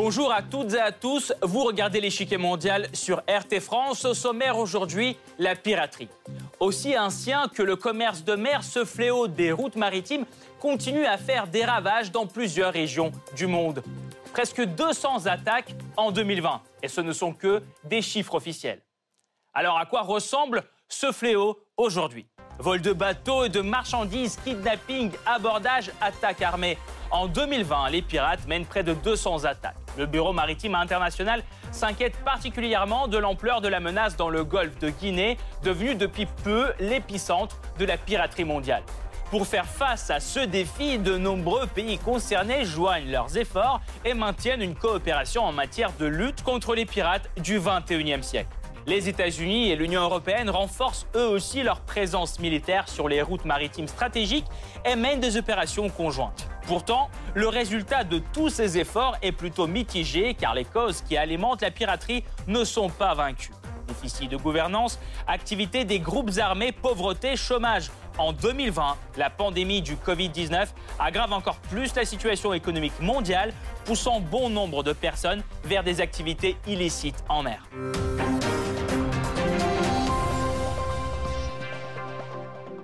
Bonjour à toutes et à tous, vous regardez l'échiquier mondial sur RT France. Au sommaire aujourd'hui, la piraterie. Aussi ancien que le commerce de mer, ce fléau des routes maritimes continue à faire des ravages dans plusieurs régions du monde. Presque 200 attaques en 2020, et ce ne sont que des chiffres officiels. Alors à quoi ressemble ce fléau aujourd'hui? Vol de bateaux et de marchandises, kidnapping, abordage, attaques armées. En 2020, les pirates mènent près de 200 attaques. Le Bureau maritime international s'inquiète particulièrement de l'ampleur de la menace dans le golfe de Guinée, devenu depuis peu l'épicentre de la piraterie mondiale. Pour faire face à ce défi, de nombreux pays concernés joignent leurs efforts et maintiennent une coopération en matière de lutte contre les pirates du 21e siècle. Les États-Unis et l'Union européenne renforcent eux aussi leur présence militaire sur les routes maritimes stratégiques et mènent des opérations conjointes. Pourtant, le résultat de tous ces efforts est plutôt mitigé car les causes qui alimentent la piraterie ne sont pas vaincues. Déficit de gouvernance, activité des groupes armés, pauvreté, chômage. En 2020, la pandémie du Covid-19 aggrave encore plus la situation économique mondiale, poussant bon nombre de personnes vers des activités illicites en mer.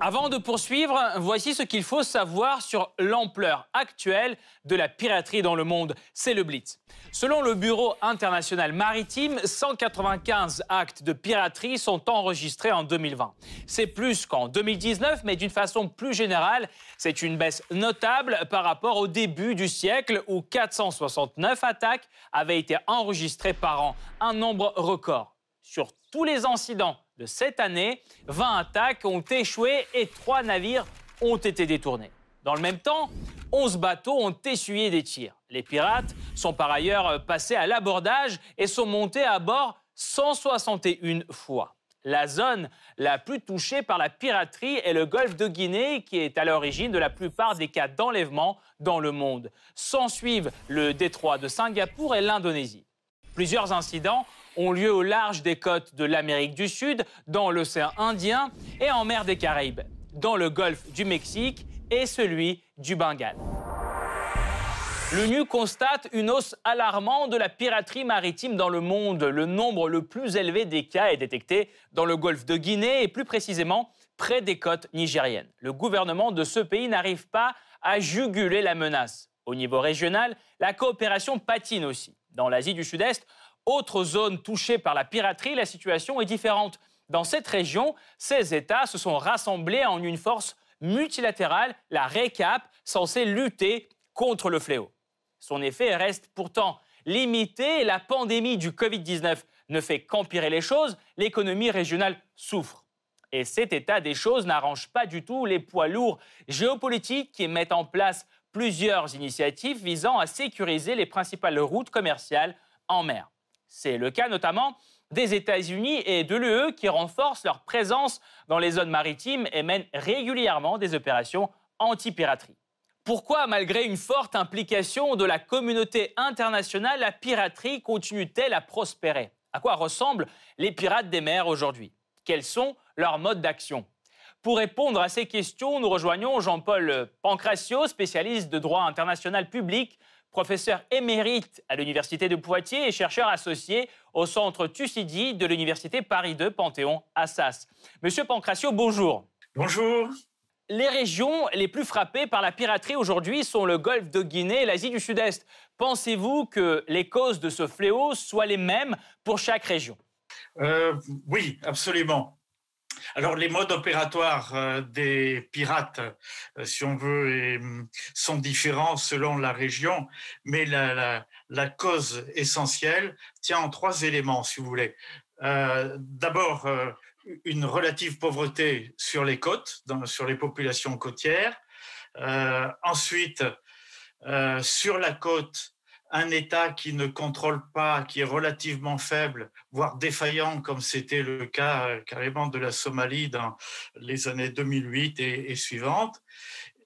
Avant de poursuivre, voici ce qu'il faut savoir sur l'ampleur actuelle de la piraterie dans le monde. C'est le Blitz. Selon le Bureau international maritime, 195 actes de piraterie sont enregistrés en 2020. C'est plus qu'en 2019, mais d'une façon plus générale, c'est une baisse notable par rapport au début du siècle où 469 attaques avaient été enregistrées par an, un nombre record. Sur tous les incidents de cette année, 20 attaques ont échoué et 3 navires ont été détournés. Dans le même temps, 11 bateaux ont essuyé des tirs. Les pirates sont par ailleurs passés à l'abordage et sont montés à bord 161 fois. La zone la plus touchée par la piraterie est le golfe de Guinée, qui est à l'origine de la plupart des cas d'enlèvement dans le monde. S'en suivent le détroit de Singapour et l'Indonésie. Plusieurs incidents ont lieu au large des côtes de l'Amérique du Sud, dans l'océan Indien et en mer des Caraïbes, dans le golfe du Mexique et celui du Bengale. L'ONU constate une hausse alarmante de la piraterie maritime dans le monde. Le nombre le plus élevé des cas est détecté dans le golfe de Guinée et plus précisément près des côtes nigériennes. Le gouvernement de ce pays n'arrive pas à juguler la menace. Au niveau régional, la coopération patine aussi. Dans l'Asie du Sud-Est, autre zone touchée par la piraterie, la situation est différente. Dans cette région, ces États se sont rassemblés en une force multilatérale, la RECAP, censée lutter contre le fléau. Son effet reste pourtant limité. La pandémie du Covid-19 ne fait qu'empirer les choses. L'économie régionale souffre. Et cet état des choses n'arrange pas du tout les poids lourds géopolitiques qui mettent en place plusieurs initiatives visant à sécuriser les principales routes commerciales en mer. C'est le cas notamment des États-Unis et de l'UE qui renforcent leur présence dans les zones maritimes et mènent régulièrement des opérations anti-piraterie. Pourquoi, malgré une forte implication de la communauté internationale, la piraterie continue-t-elle à prospérer? À quoi ressemblent les pirates des mers aujourd'hui? Quels sont leurs modes d'action? Pour répondre à ces questions, nous rejoignons Jean-Paul Pancracio, spécialiste de droit international public professeur émérite à l'Université de Poitiers et chercheur associé au centre Thucydide de l'Université Paris II Panthéon-Assas. Monsieur Pancracio, bonjour. Bonjour. Les régions les plus frappées par la piraterie aujourd'hui sont le golfe de Guinée et l'Asie du Sud-Est. Pensez-vous que les causes de ce fléau soient les mêmes pour chaque région? Euh, Oui, absolument. Alors les modes opératoires euh, des pirates, euh, si on veut, hum, sont différents selon la région, mais la, cause essentielle tient en trois éléments, si vous voulez. Euh, d'abord, une relative pauvreté sur les côtes, sur les populations côtières. ensuite, sur la côte, un État qui ne contrôle pas, qui est relativement faible, voire défaillant, comme c'était le cas euh, carrément de la Somalie dans les années 2008 et, suivantes.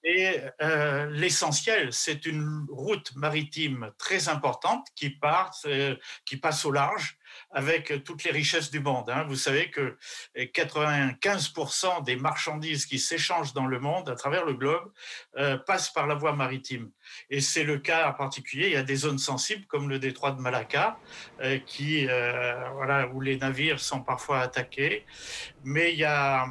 Et euh, l'essentiel, c'est une route maritime très importante qui, part, euh, qui passe au large avec toutes les richesses du monde. Hein. Vous savez que 95% des marchandises qui s'échangent dans le monde, à travers le globe, euh, passent par la voie maritime. Et c'est le cas en particulier, il y a des zones sensibles comme le détroit de Malacca, euh, qui, euh, voilà, où les navires sont parfois attaqués. Mais il y a,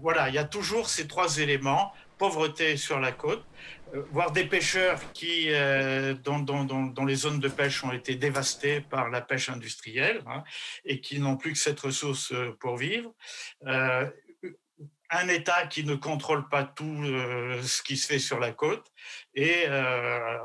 voilà, il y a toujours ces trois éléments pauvreté sur la côte, euh, voir des pêcheurs qui, euh, dont, dont, les zones de pêche ont été dévastées par la pêche industrielle hein, et qui n'ont plus que cette ressource euh, pour vivre. un État qui ne contrôle pas tout ce qui se fait sur la côte et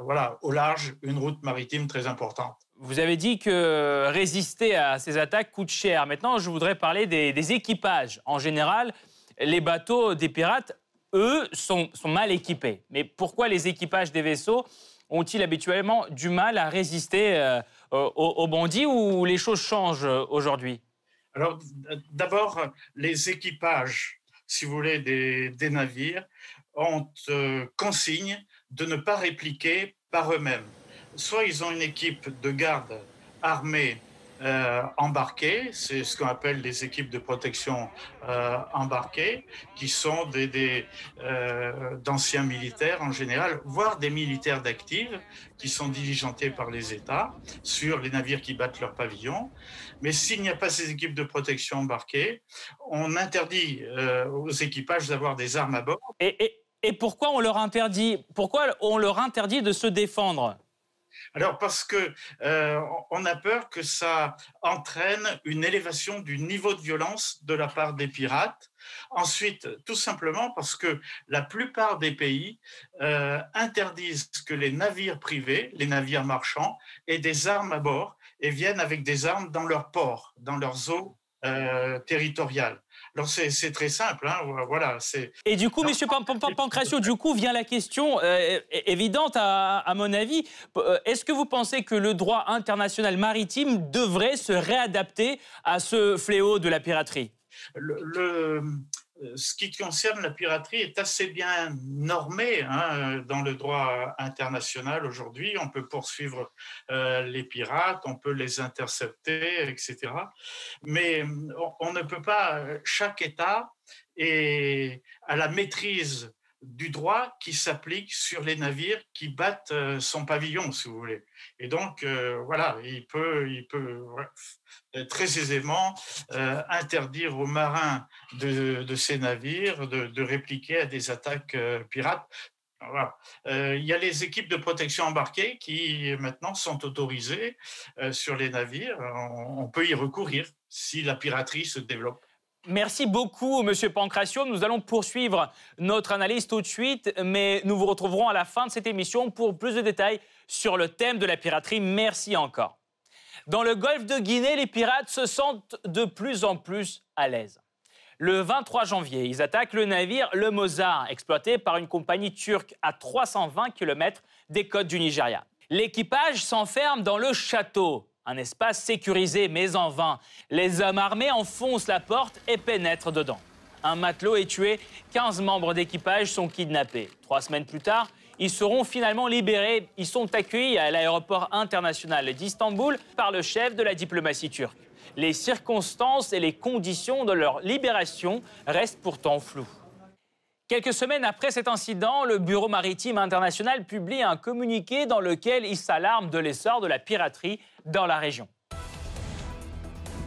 voilà, au large, une route maritime très importante. Vous avez dit que résister à ces attaques coûte cher. Maintenant, je voudrais parler des équipages. En général, les bateaux des pirates eux, sont, mal équipés. Mais pourquoi les équipages des vaisseaux ont-ils habituellement du mal à résister euh, aux, bandits ou les choses changent euh, aujourd'hui? Alors, d'abord, les équipages, si vous voulez, des, navires ont euh, consigne de ne pas répliquer par eux-mêmes. Soit ils ont une équipe de garde armée euh, embarqués, c'est ce qu'on appelle les équipes de protection euh, embarquées, qui sont des, euh, d'anciens militaires en général, voire des militaires d'actifs qui sont diligentés par les États sur les navires qui battent leur pavillon. Mais s'il n'y a pas ces équipes de protection embarquées, on interdit aux équipages d'avoir des armes à bord. Et, et, et pourquoi on leur interdit Pourquoi on leur interdit de se défendre? Alors parce que euh, on a peur que ça entraîne une élévation du niveau de violence de la part des pirates. Ensuite, tout simplement parce que la plupart des pays euh, interdisent que les navires privés, les navires marchands, aient des armes à bord et viennent avec des armes dans leurs ports, dans leurs eaux territoriales. Alors c'est très simple, hein, voilà. Et du coup, Monsieur Pancratio, du coup vient la question euh, évidente à, mon avis. Euh, est-ce que vous pensez que le droit international maritime devrait se réadapter à ce fléau de la piraterie? Le, ce qui concerne la piraterie est assez bien normé hein, dans le droit international aujourd'hui. On peut poursuivre euh, les pirates, on peut les intercepter, etc. Mais on, ne peut pas, chaque État est à la maîtrise du droit qui s'applique sur les navires qui battent euh, son pavillon, si vous voulez. Et donc, voilà, il peut, il peut euh, très aisément euh, interdire aux marins de, ces navires de, répliquer à des attaques euh, pirates. il y a les équipes de protection embarquées qui maintenant sont autorisées sur les navires. On, peut y recourir si la piraterie se développe. Merci beaucoup, Monsieur Pancratio. Nous allons poursuivre notre analyse tout de suite, mais nous vous retrouverons à la fin de cette émission pour plus de détails sur le thème de la piraterie. Merci encore. Dans le golfe de Guinée, les pirates se sentent de plus en plus à l'aise. Le 23 janvier, ils attaquent le navire Le Mozart, exploité par une compagnie turque à 320 km des côtes du Nigeria. L'équipage s'enferme dans le château, un espace sécurisé mais en vain. Les hommes armés enfoncent la porte et pénètrent dedans. Un matelot est tué, 15 membres d'équipage sont kidnappés. Trois semaines plus tard, ils seront finalement libérés. Ils sont accueillis à l'aéroport international d'Istanbul par le chef de la diplomatie turque. Les circonstances et les conditions de leur libération restent pourtant floues. Quelques semaines après cet incident, le Bureau maritime international publie un communiqué dans lequel il s'alarme de l'essor de la piraterie dans la région.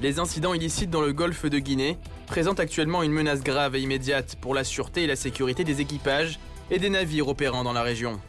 Les incidents illicites dans le golfe de Guinée présentent actuellement une menace grave et immédiate pour la sûreté et la sécurité des équipages et des navires opérant dans la région.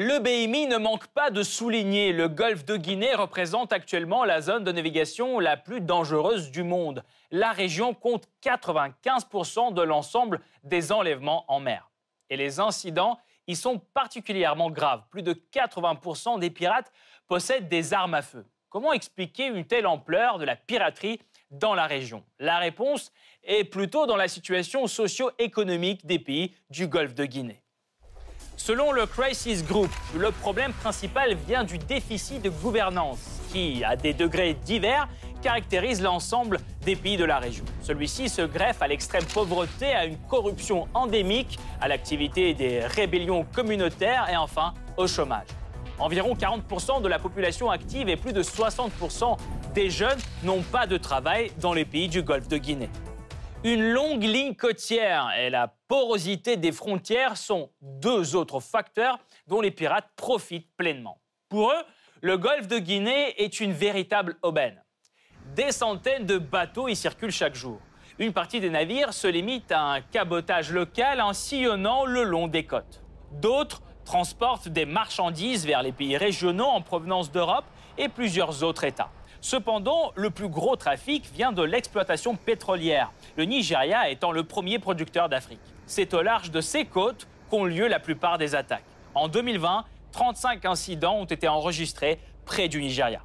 Le BMI ne manque pas de souligner, le golfe de Guinée représente actuellement la zone de navigation la plus dangereuse du monde. La région compte 95% de l'ensemble des enlèvements en mer. Et les incidents y sont particulièrement graves. Plus de 80% des pirates possèdent des armes à feu. Comment expliquer une telle ampleur de la piraterie dans la région? La réponse est plutôt dans la situation socio-économique des pays du golfe de Guinée. Selon le Crisis Group, le problème principal vient du déficit de gouvernance qui, à des degrés divers, caractérise l'ensemble des pays de la région. Celui-ci se greffe à l'extrême pauvreté, à une corruption endémique, à l'activité des rébellions communautaires et enfin au chômage. Environ 40% de la population active et plus de 60% des jeunes n'ont pas de travail dans les pays du Golfe de Guinée. Une longue ligne côtière et la porosité des frontières sont deux autres facteurs dont les pirates profitent pleinement. Pour eux, le golfe de Guinée est une véritable aubaine. Des centaines de bateaux y circulent chaque jour. Une partie des navires se limite à un cabotage local en sillonnant le long des côtes. D'autres transportent des marchandises vers les pays régionaux en provenance d'Europe et plusieurs autres États. Cependant, le plus gros trafic vient de l'exploitation pétrolière, le Nigeria étant le premier producteur d'Afrique. C'est au large de ces côtes qu'ont lieu la plupart des attaques. En 2020, 35 incidents ont été enregistrés près du Nigeria.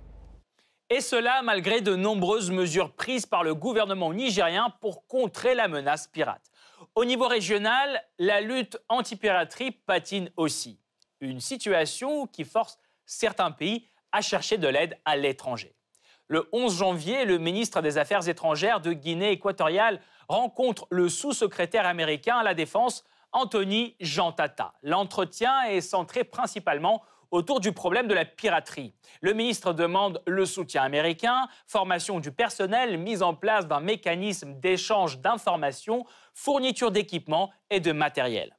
Et cela malgré de nombreuses mesures prises par le gouvernement nigérien pour contrer la menace pirate. Au niveau régional, la lutte anti-piraterie patine aussi. Une situation qui force certains pays à chercher de l'aide à l'étranger. Le 11 janvier, le ministre des Affaires étrangères de Guinée équatoriale rencontre le sous-secrétaire américain à la Défense, Anthony Jantata. L'entretien est centré principalement autour du problème de la piraterie. Le ministre demande le soutien américain, formation du personnel, mise en place d'un mécanisme d'échange d'informations, fourniture d'équipements et de matériel.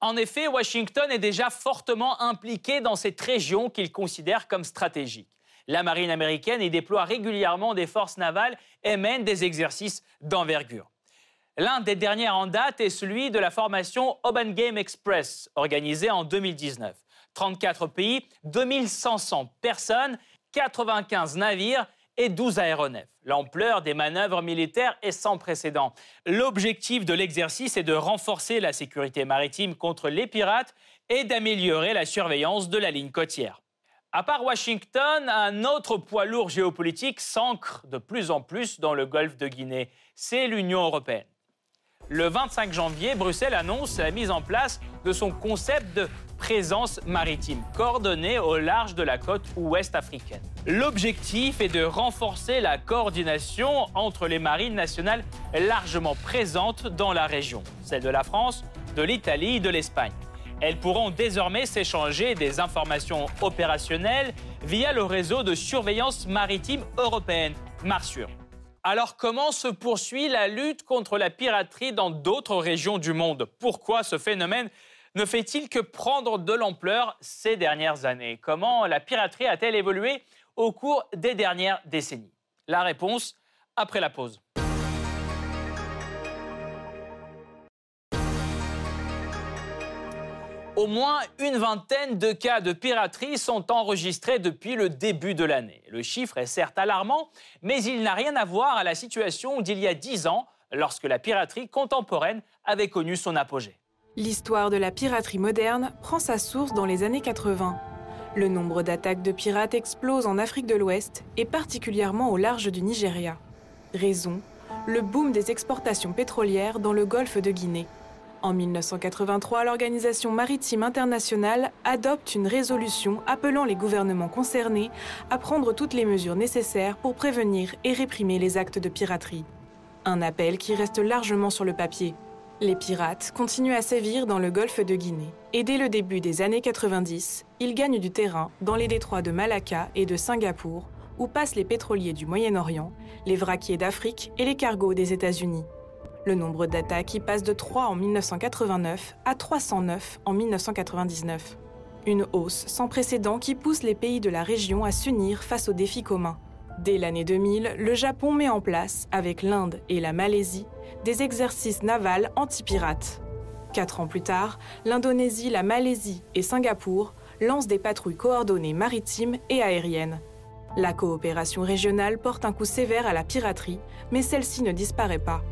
En effet, Washington est déjà fortement impliqué dans cette région qu'il considère comme stratégique. La marine américaine y déploie régulièrement des forces navales et mène des exercices d'envergure. L'un des derniers en date est celui de la formation Open Game Express, organisée en 2019. 34 pays, 2500 personnes, 95 navires et 12 aéronefs. L'ampleur des manœuvres militaires est sans précédent. L'objectif de l'exercice est de renforcer la sécurité maritime contre les pirates et d'améliorer la surveillance de la ligne côtière. À part Washington, un autre poids lourd géopolitique s'ancre de plus en plus dans le golfe de Guinée. C'est l'Union européenne. Le 25 janvier, Bruxelles annonce la mise en place de son concept de présence maritime coordonnée au large de la côte ouest africaine. L'objectif est de renforcer la coordination entre les marines nationales largement présentes dans la région, celle de la France, de l'Italie et de l'Espagne. Elles pourront désormais s'échanger des informations opérationnelles via le réseau de surveillance maritime européenne, MARSUR. Alors comment se poursuit la lutte contre la piraterie dans d'autres régions du monde? Pourquoi ce phénomène ne fait-il que prendre de l'ampleur ces dernières années? Comment la piraterie a-t-elle évolué au cours des dernières décennies? La réponse après la pause. Au moins une vingtaine de cas de piraterie sont enregistrés depuis le début de l'année. Le chiffre est certes alarmant, mais il n'a rien à voir à la situation d'il y a dix ans, lorsque la piraterie contemporaine avait connu son apogée. L'histoire de la piraterie moderne prend sa source dans les années 80. Le nombre d'attaques de pirates explose en Afrique de l'Ouest et particulièrement au large du Nigeria. Raison le boom des exportations pétrolières dans le golfe de Guinée. En 1983, l'Organisation maritime internationale adopte une résolution appelant les gouvernements concernés à prendre toutes les mesures nécessaires pour prévenir et réprimer les actes de piraterie. Un appel qui reste largement sur le papier. Les pirates continuent à sévir dans le golfe de Guinée et dès le début des années 90, ils gagnent du terrain dans les détroits de Malacca et de Singapour où passent les pétroliers du Moyen-Orient, les vraquiers d'Afrique et les cargos des États-Unis. Le nombre d'attaques y passe de 3 en 1989 à 309 en 1999. Une hausse sans précédent qui pousse les pays de la région à s'unir face aux défis communs. Dès l'année 2000, le Japon met en place, avec l'Inde et la Malaisie, des exercices navals anti-pirates. Quatre ans plus tard, l'Indonésie, la Malaisie et Singapour lancent des patrouilles coordonnées maritimes et aériennes. La coopération régionale porte un coup sévère à la piraterie, mais celle-ci ne disparaît pas.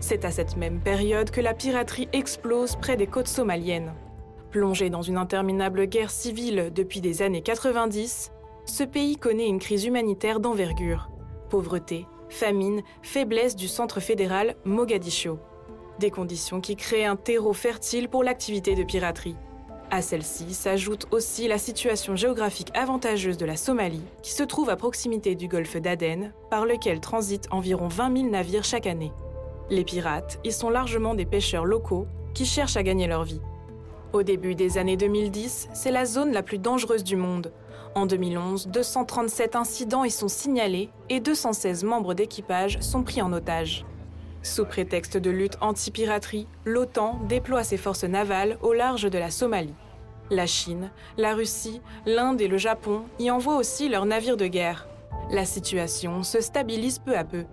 C'est à cette même période que la piraterie explose près des côtes somaliennes. Plongé dans une interminable guerre civile depuis des années 90, ce pays connaît une crise humanitaire d'envergure. Pauvreté, famine, faiblesse du centre fédéral Mogadiscio. Des conditions qui créent un terreau fertile pour l'activité de piraterie. À celle-ci s'ajoute aussi la situation géographique avantageuse de la Somalie, qui se trouve à proximité du golfe d'Aden, par lequel transitent environ 20 000 navires chaque année. Les pirates y sont largement des pêcheurs locaux qui cherchent à gagner leur vie. Au début des années 2010, c'est la zone la plus dangereuse du monde. En 2011, 237 incidents y sont signalés et 216 membres d'équipage sont pris en otage. Sous prétexte de lutte anti-piraterie, l'OTAN déploie ses forces navales au large de la Somalie. La Chine, la Russie, l'Inde et le Japon y envoient aussi leurs navires de guerre. La situation se stabilise peu à peu.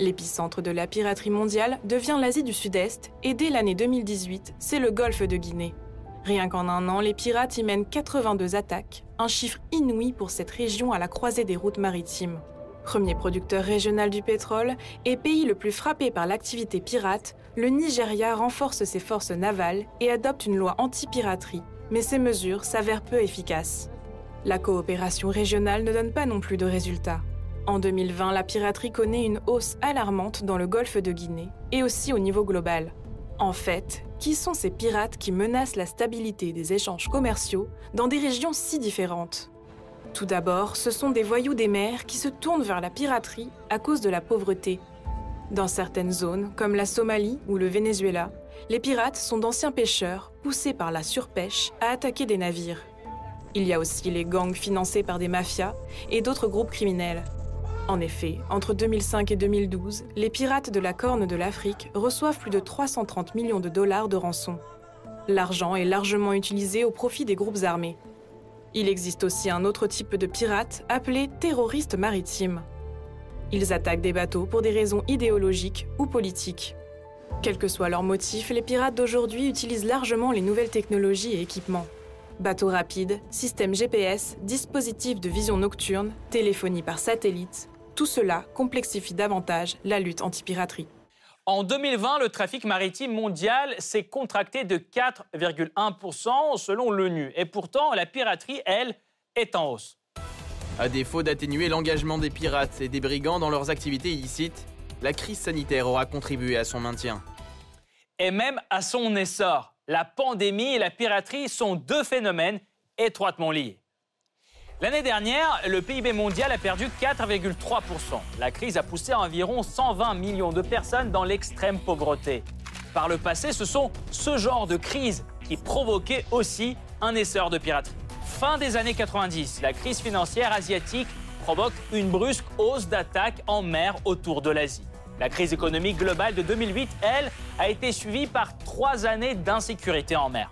L'épicentre de la piraterie mondiale devient l'Asie du Sud-Est et dès l'année 2018, c'est le golfe de Guinée. Rien qu'en un an, les pirates y mènent 82 attaques, un chiffre inouï pour cette région à la croisée des routes maritimes. Premier producteur régional du pétrole et pays le plus frappé par l'activité pirate, le Nigeria renforce ses forces navales et adopte une loi anti-piraterie, mais ces mesures s'avèrent peu efficaces. La coopération régionale ne donne pas non plus de résultats. En 2020, la piraterie connaît une hausse alarmante dans le golfe de Guinée et aussi au niveau global. En fait, qui sont ces pirates qui menacent la stabilité des échanges commerciaux dans des régions si différentes? Tout d'abord, ce sont des voyous des mers qui se tournent vers la piraterie à cause de la pauvreté. Dans certaines zones, comme la Somalie ou le Venezuela, les pirates sont d'anciens pêcheurs poussés par la surpêche à attaquer des navires. Il y a aussi les gangs financés par des mafias et d'autres groupes criminels. En effet, entre 2005 et 2012, les pirates de la Corne de l'Afrique reçoivent plus de 330 millions de dollars de rançon. L'argent est largement utilisé au profit des groupes armés. Il existe aussi un autre type de pirates appelés terroristes maritimes. Ils attaquent des bateaux pour des raisons idéologiques ou politiques. Quel que soit leur motif, les pirates d'aujourd'hui utilisent largement les nouvelles technologies et équipements. Bateaux rapides, systèmes GPS, dispositifs de vision nocturne, téléphonie par satellite, tout cela complexifie davantage la lutte anti-piraterie. En 2020, le trafic maritime mondial s'est contracté de 4,1% selon l'ONU. Et pourtant, la piraterie, elle, est en hausse. À défaut d'atténuer l'engagement des pirates et des brigands dans leurs activités illicites, la crise sanitaire aura contribué à son maintien. Et même à son essor. La pandémie et la piraterie sont deux phénomènes étroitement liés. L'année dernière, le PIB mondial a perdu 4,3%. La crise a poussé environ 120 millions de personnes dans l'extrême pauvreté. Par le passé, ce sont ce genre de crises qui provoquaient aussi un essor de piraterie. Fin des années 90, la crise financière asiatique provoque une brusque hausse d'attaques en mer autour de l'Asie. La crise économique globale de 2008, elle, a été suivie par trois années d'insécurité en mer.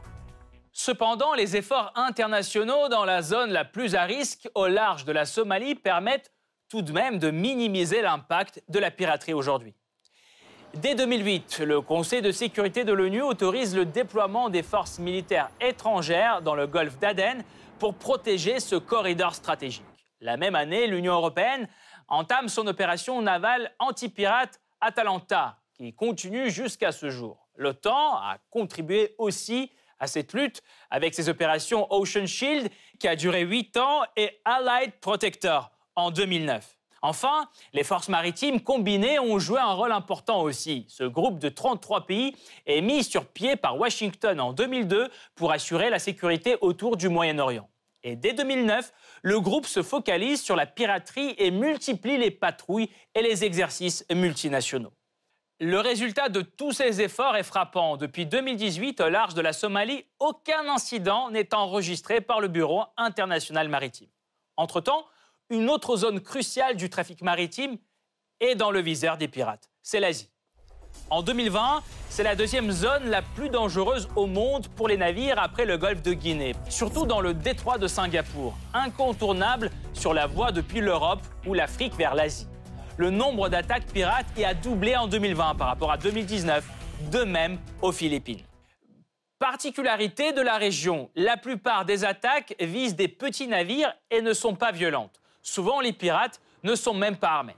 Cependant, les efforts internationaux dans la zone la plus à risque, au large de la Somalie, permettent tout de même de minimiser l'impact de la piraterie aujourd'hui. Dès 2008, le Conseil de sécurité de l'ONU autorise le déploiement des forces militaires étrangères dans le golfe d'Aden pour protéger ce corridor stratégique. La même année, l'Union européenne entame son opération navale anti-pirate Atalanta, qui continue jusqu'à ce jour. L'OTAN a contribué aussi à cette lutte avec ses opérations Ocean Shield qui a duré 8 ans et Allied Protector en 2009. Enfin, les forces maritimes combinées ont joué un rôle important aussi. Ce groupe de 33 pays est mis sur pied par Washington en 2002 pour assurer la sécurité autour du Moyen-Orient. Et dès 2009, le groupe se focalise sur la piraterie et multiplie les patrouilles et les exercices multinationaux. Le résultat de tous ces efforts est frappant. Depuis 2018, au large de la Somalie, aucun incident n'est enregistré par le Bureau international maritime. Entre-temps, une autre zone cruciale du trafic maritime est dans le viseur des pirates. C'est l'Asie. En 2020, c'est la deuxième zone la plus dangereuse au monde pour les navires après le golfe de Guinée, surtout dans le détroit de Singapour, incontournable sur la voie depuis l'Europe ou l'Afrique vers l'Asie le nombre d'attaques pirates y a doublé en 2020 par rapport à 2019, de même aux Philippines. Particularité de la région, la plupart des attaques visent des petits navires et ne sont pas violentes. Souvent, les pirates ne sont même pas armés.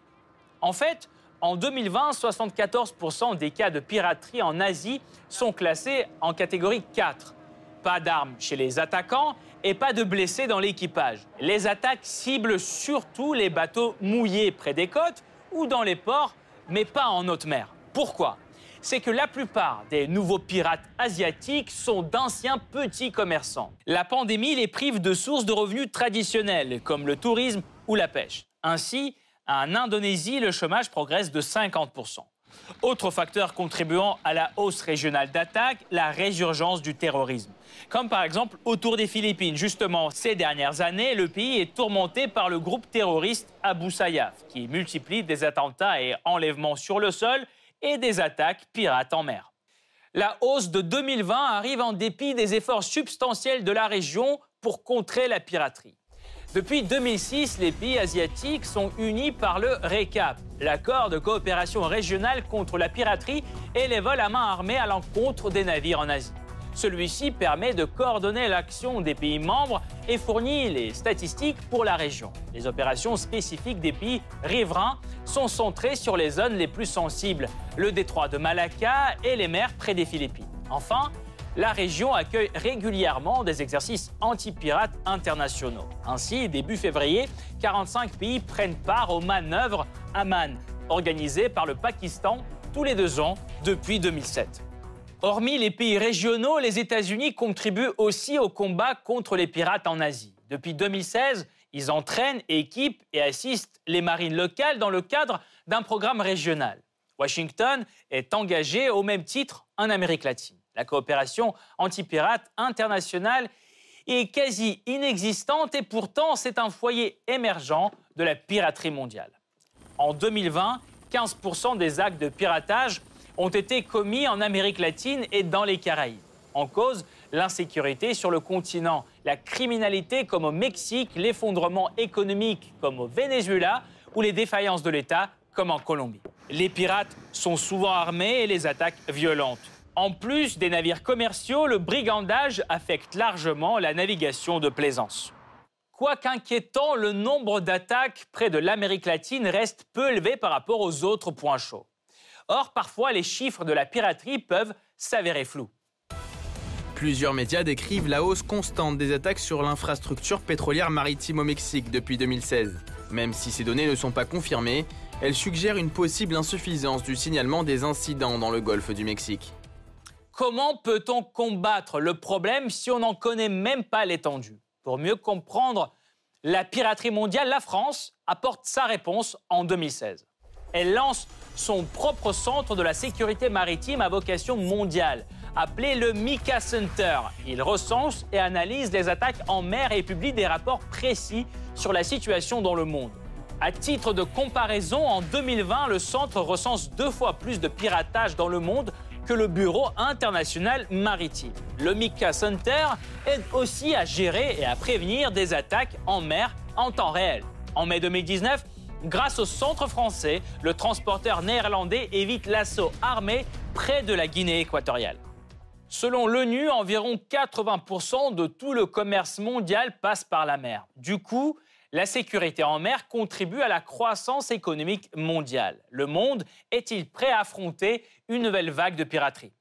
En fait, en 2020, 74% des cas de piraterie en Asie sont classés en catégorie 4. Pas d'armes chez les attaquants et pas de blessés dans l'équipage. Les attaques ciblent surtout les bateaux mouillés près des côtes ou dans les ports, mais pas en haute mer. Pourquoi? C'est que la plupart des nouveaux pirates asiatiques sont d'anciens petits commerçants. La pandémie les prive de sources de revenus traditionnelles, comme le tourisme ou la pêche. Ainsi, en Indonésie, le chômage progresse de 50%. Autre facteur contribuant à la hausse régionale d'attaque, la résurgence du terrorisme. Comme par exemple autour des Philippines. Justement, ces dernières années, le pays est tourmenté par le groupe terroriste Abu Sayyaf, qui multiplie des attentats et enlèvements sur le sol et des attaques pirates en mer. La hausse de 2020 arrive en dépit des efforts substantiels de la région pour contrer la piraterie. Depuis 2006, les pays asiatiques sont unis par le RECAP, l'accord de coopération régionale contre la piraterie et les vols à main armée à l'encontre des navires en Asie. Celui-ci permet de coordonner l'action des pays membres et fournit les statistiques pour la région. Les opérations spécifiques des pays riverains sont centrées sur les zones les plus sensibles, le détroit de Malacca et les mers près des Philippines. Enfin, la région accueille régulièrement des exercices anti-pirates internationaux. Ainsi, début février, 45 pays prennent part aux manœuvres Aman, organisées par le Pakistan tous les deux ans depuis 2007. Hormis les pays régionaux, les États-Unis contribuent aussi au combat contre les pirates en Asie. Depuis 2016, ils entraînent, équipent et assistent les marines locales dans le cadre d'un programme régional. Washington est engagé au même titre en Amérique latine. La coopération anti-pirate internationale est quasi inexistante et pourtant c'est un foyer émergent de la piraterie mondiale. En 2020, 15% des actes de piratage ont été commis en Amérique latine et dans les Caraïbes. En cause, l'insécurité sur le continent, la criminalité comme au Mexique, l'effondrement économique comme au Venezuela ou les défaillances de l'État comme en Colombie. Les pirates sont souvent armés et les attaques violentes. En plus des navires commerciaux, le brigandage affecte largement la navigation de plaisance. Quoiqu'inquiétant, le nombre d'attaques près de l'Amérique latine reste peu élevé par rapport aux autres points chauds. Or, parfois, les chiffres de la piraterie peuvent s'avérer flous. Plusieurs médias décrivent la hausse constante des attaques sur l'infrastructure pétrolière maritime au Mexique depuis 2016. Même si ces données ne sont pas confirmées, elles suggèrent une possible insuffisance du signalement des incidents dans le golfe du Mexique. Comment peut-on combattre le problème si on n'en connaît même pas l'étendue? Pour mieux comprendre la piraterie mondiale, la France apporte sa réponse en 2016. Elle lance son propre centre de la sécurité maritime à vocation mondiale, appelé le MICA Center. Il recense et analyse les attaques en mer et publie des rapports précis sur la situation dans le monde. À titre de comparaison, en 2020, le centre recense deux fois plus de piratage dans le monde que le Bureau international maritime. Le MICA Center aide aussi à gérer et à prévenir des attaques en mer en temps réel. En mai 2019, grâce au centre français, le transporteur néerlandais évite l'assaut armé près de la Guinée équatoriale. Selon l'ONU, environ 80% de tout le commerce mondial passe par la mer. Du coup, la sécurité en mer contribue à la croissance économique mondiale. Le monde est-il prêt à affronter une nouvelle vague de piraterie?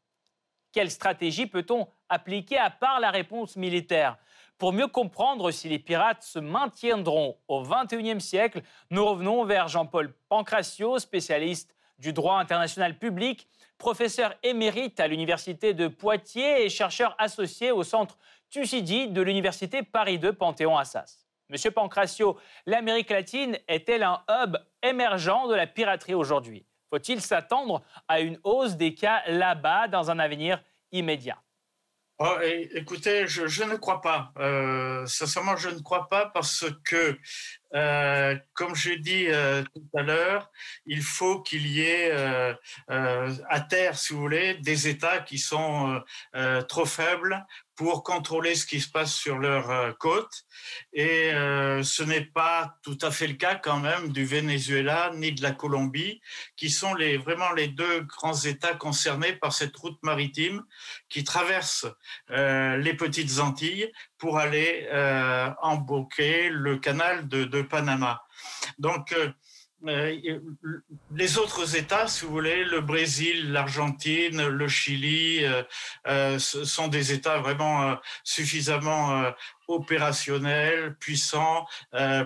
Quelle stratégie peut-on appliquer à part la réponse militaire? Pour mieux comprendre si les pirates se maintiendront au XXIe siècle, nous revenons vers Jean-Paul Pancracio, spécialiste du droit international public, professeur émérite à l'Université de Poitiers et chercheur associé au centre Thucydide de l'Université Paris II Panthéon-Assas. Monsieur Pancracio, l'Amérique latine est-elle un hub émergent de la piraterie aujourd'hui? Faut-il s'attendre à une hausse des cas là-bas dans un avenir immédiat? Oh, écoutez, je, ne crois pas. Euh, sincèrement, je ne crois pas parce que, euh, comme j'ai dit euh, tout à l'heure, il faut qu'il y ait à terre, si vous voulez, des États qui sont trop faibles pour contrôler ce qui se passe sur leur euh, côte. Et euh, ce n'est pas tout à fait le cas quand même du Venezuela ni de la Colombie, qui sont les, vraiment les deux grands États concernés par cette route maritime qui traverse euh, les petites Antilles pour aller embauquer le canal de, Panama. Donc, euh, les autres États, si vous voulez, le Brésil, l'Argentine, le Chili, euh, euh, sont des États vraiment suffisamment opérationnels, puissants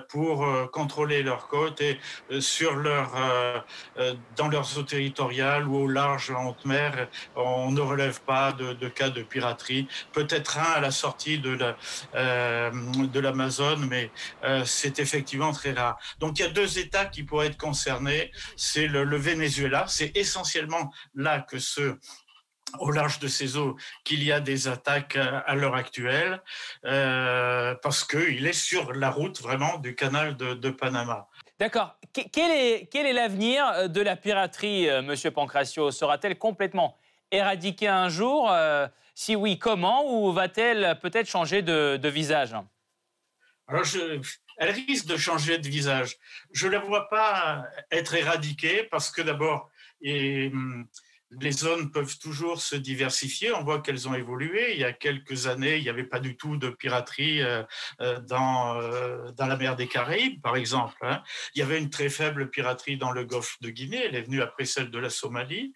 pour contrôler leurs côtes et sur leur, dans leurs eaux territoriales ou au large en haute mer, on ne relève pas de, cas de piraterie. Peut-être un à la sortie de la, de l'Amazone, mais c'est effectivement très rare. Donc il y a deux États qui pourraient être concernés. C'est le, le Venezuela, c'est essentiellement là que ce au large de ces eaux qu'il y a des attaques à l'heure actuelle, euh, parce qu'il est sur la route vraiment du canal de, Panama. D'accord. Quel est, quel est l'avenir de la piraterie, euh, Monsieur Pancracio? Sera-t-elle complètement éradiquée un jour? Euh, Si oui, comment? Ou va-t-elle peut-être changer de, visage? Alors, elle risque de changer de visage. Je ne la vois pas être éradiquée parce que d'abord, hum, les zones peuvent toujours se diversifier. On voit qu'elles ont évolué. Il y a quelques années, il n'y avait pas du tout de piraterie euh, euh, dans, euh, dans la mer des Caraïbes, par exemple. Hein. Il y avait une très faible piraterie dans le golfe de Guinée. Elle est venue après celle de la Somalie.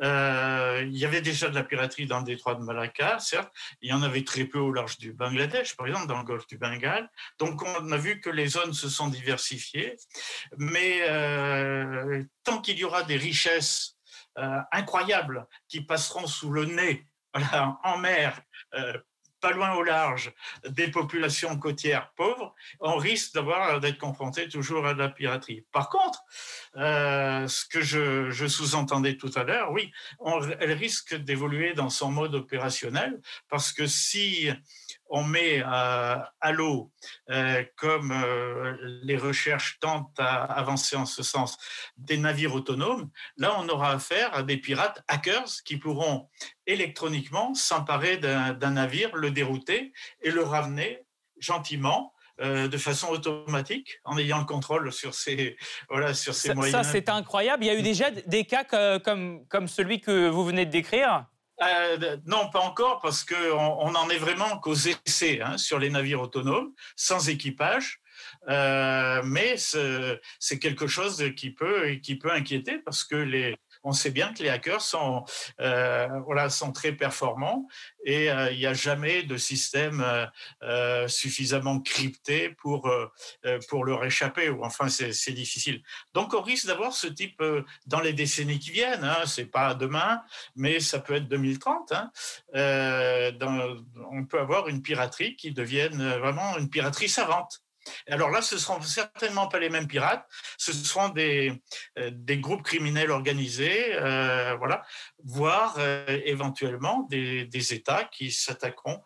il y avait déjà de la piraterie dans le détroit de Malacca, certes. Il y en avait très peu au large du Bangladesh, par exemple, dans le golfe du Bengale. Donc, on a vu que les zones se sont diversifiées. Mais tant qu'il y aura des richesses incroyables qui passeront sous le nez en mer, euh, pas loin au large, des populations côtières pauvres, on risque d'avoir d'être confronté toujours à la piraterie. Par contre, euh, ce que je, sous-entendais tout à l'heure, oui, elle risque d'évoluer dans son mode opérationnel parce que si on met à, l'eau, euh, comme euh, les recherches tentent à avancer en ce sens, des navires autonomes, là on aura affaire à des pirates hackers qui pourront électroniquement s'emparer d'un navire, le dérouter et le ramener gentiment euh, de façon automatique en ayant le contrôle sur ces, voilà, sur ces moyens. Ça, c'est incroyable. Il y a eu déjà des cas comme, comme celui que vous venez de décrire euh, non, pas encore, parce qu'on on en est vraiment qu'aux essais hein, sur les navires autonomes, sans équipage. Euh, mais c'est quelque chose qui peut, qui peut inquiéter parce que les, on sait bien que les hackers sont, euh, voilà, sont très performants et euh, il n'y a jamais de système euh, suffisamment crypté pour, pour leur échapper, ou enfin c'est difficile. Donc on risque d'avoir ce type dans les décennies qui viennent, hein, c'est pas demain, mais ça peut être 2030. Hein. on peut avoir une piraterie qui devienne vraiment une piraterie savante. Alors là, ce ne seront certainement pas les mêmes pirates, ce seront des, euh, groupes criminels organisés, euh, voilà, voire euh, éventuellement des, des, États qui s'attaqueront,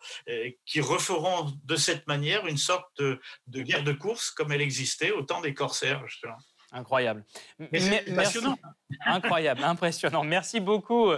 qui referont de cette manière une sorte de, de, guerre de course comme elle existait au temps des corsaires, justement. Incroyable. Mais passionnant. Incroyable, impressionnant. Merci beaucoup.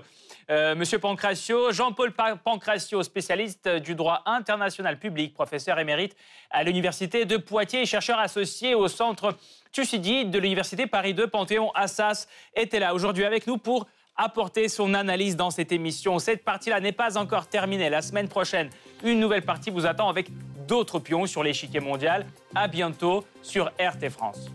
Euh, Monsieur Pancracio, Jean-Paul Pancracio, spécialiste du droit international public, professeur émérite à l'Université de Poitiers et chercheur associé au Centre Thucydide de l'Université Paris 2 Panthéon-Assas, était là aujourd'hui avec nous pour apporter son analyse dans cette émission. Cette partie-là n'est pas encore terminée. La semaine prochaine, une nouvelle partie vous attend avec d'autres pions sur l'échiquier mondial. À bientôt sur RT France.